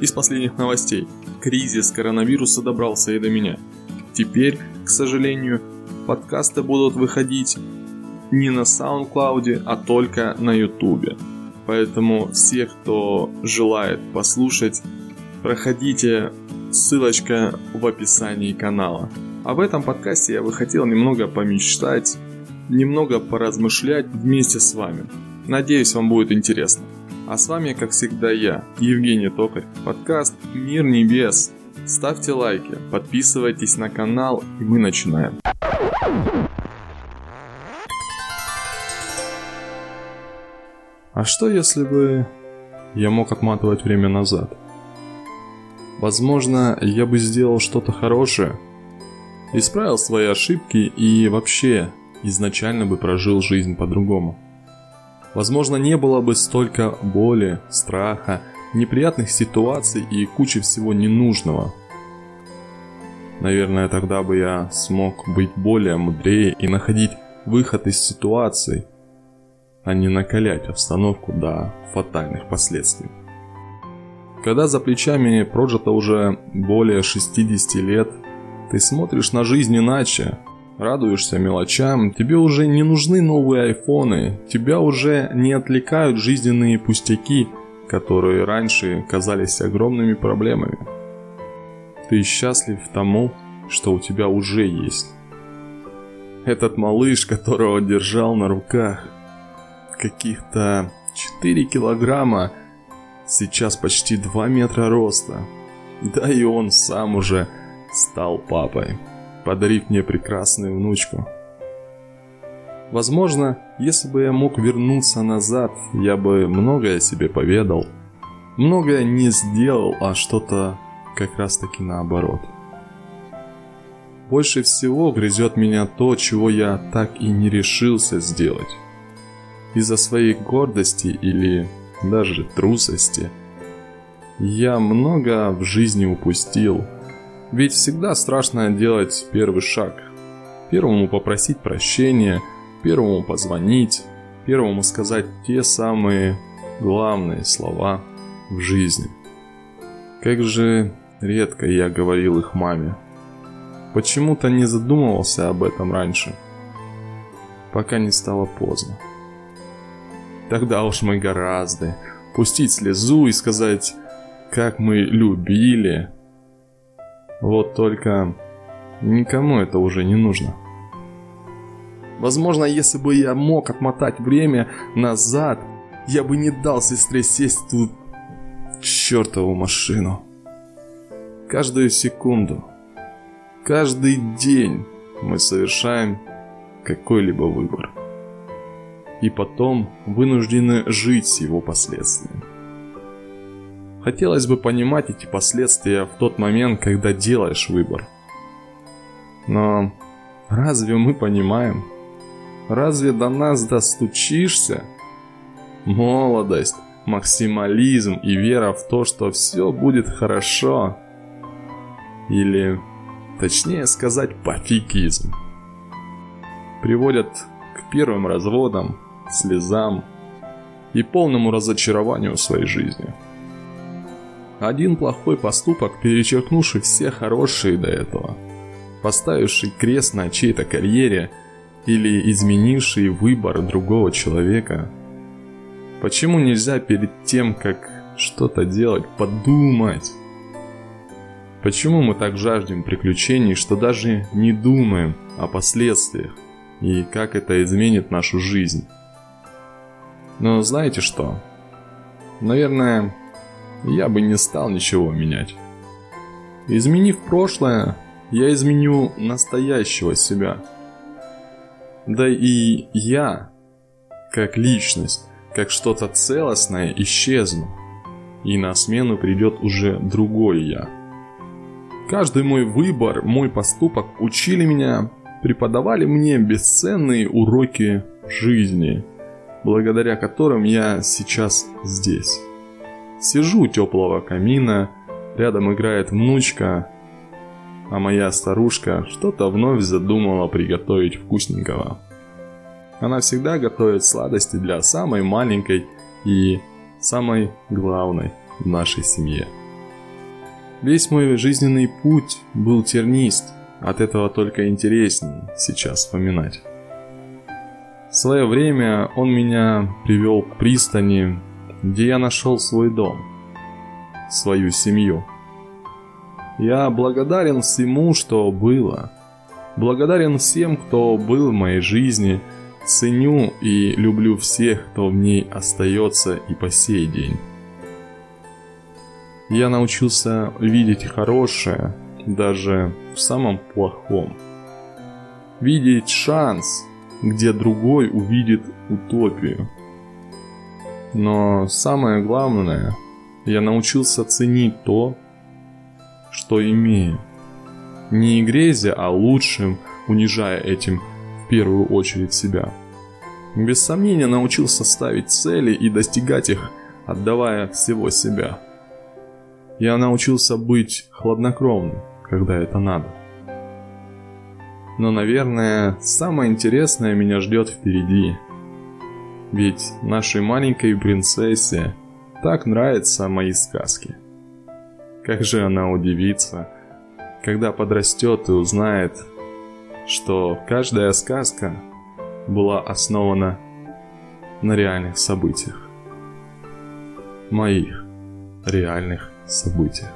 Из последних новостей. Кризис коронавируса добрался и до меня. Теперь, к сожалению, подкасты будут выходить не на SoundCloud, а только на YouTube. Поэтому все, кто желает послушать, проходите, ссылочка в описании канала. В этом подкасте я бы хотел немного помечтать, немного поразмышлять вместе с вами. Надеюсь, вам будет интересно. А с вами, как всегда, я, Евгений Токарь, подкаст «Мир небес». Ставьте лайки, подписывайтесь на канал, и мы начинаем. А что если бы я мог отматывать время назад? Возможно, я бы сделал что-то хорошее, исправил свои ошибки и вообще изначально бы прожил жизнь по-другому. Возможно, не было бы столько боли, страха, неприятных ситуаций и кучи всего ненужного. Наверное, тогда бы я смог быть более мудрее и находить выход из ситуации – а не накалять обстановку до фатальных последствий. Когда за плечами прожито уже более 60 лет, ты смотришь на жизнь иначе, радуешься мелочам, тебе уже не нужны новые айфоны, тебя уже не отвлекают жизненные пустяки, которые раньше казались огромными проблемами. Ты счастлив тому, что у тебя уже есть. Этот малыш, которого держал на руках, каких-то 4 килограмма, сейчас почти 2 метра роста. Да и он сам уже стал папой, подарив мне прекрасную внучку. Возможно, если бы я мог вернуться назад, я бы многое себе поведал. Многое не сделал, а что-то как раз таки наоборот. Больше всего грызет меня то, чего я так и не решился сделать из-за своей гордости или даже трусости. Я много в жизни упустил. Ведь всегда страшно делать первый шаг. Первому попросить прощения, первому позвонить, первому сказать те самые главные слова в жизни. Как же редко я говорил их маме. Почему-то не задумывался об этом раньше, пока не стало поздно. Тогда уж мы гораздо пустить слезу и сказать, как мы любили. Вот только никому это уже не нужно. Возможно, если бы я мог отмотать время назад, я бы не дал сестре сесть в ту чертову машину. Каждую секунду, каждый день мы совершаем какой-либо выбор и потом вынуждены жить с его последствиями. Хотелось бы понимать эти последствия в тот момент, когда делаешь выбор. Но разве мы понимаем? Разве до нас достучишься? Молодость, максимализм и вера в то, что все будет хорошо. Или, точнее сказать, пофигизм. Приводят к первым разводам, слезам и полному разочарованию в своей жизни. Один плохой поступок, перечеркнувший все хорошие до этого, поставивший крест на чьей-то карьере или изменивший выбор другого человека. Почему нельзя перед тем, как что-то делать, подумать? Почему мы так жаждем приключений, что даже не думаем о последствиях и как это изменит нашу жизнь? Но знаете что? Наверное, я бы не стал ничего менять. Изменив прошлое, я изменю настоящего себя. Да и я, как личность, как что-то целостное, исчезну. И на смену придет уже другой я. Каждый мой выбор, мой поступок учили меня, преподавали мне бесценные уроки жизни – благодаря которым я сейчас здесь. Сижу у теплого камина, рядом играет внучка, а моя старушка что-то вновь задумала приготовить вкусненького. Она всегда готовит сладости для самой маленькой и самой главной в нашей семье. Весь мой жизненный путь был тернист, от этого только интереснее сейчас вспоминать. В свое время он меня привел к пристани, где я нашел свой дом, свою семью. Я благодарен всему, что было. Благодарен всем, кто был в моей жизни. Ценю и люблю всех, кто в ней остается и по сей день. Я научился видеть хорошее даже в самом плохом. Видеть шанс, где другой увидит утопию. Но самое главное, я научился ценить то, что имею. Не грезя о лучшем, унижая этим в первую очередь себя. Без сомнения научился ставить цели и достигать их, отдавая всего себя. Я научился быть хладнокровным, когда это надо. Но, наверное, самое интересное меня ждет впереди. Ведь нашей маленькой принцессе так нравятся мои сказки. Как же она удивится, когда подрастет и узнает, что каждая сказка была основана на реальных событиях. Моих реальных событиях.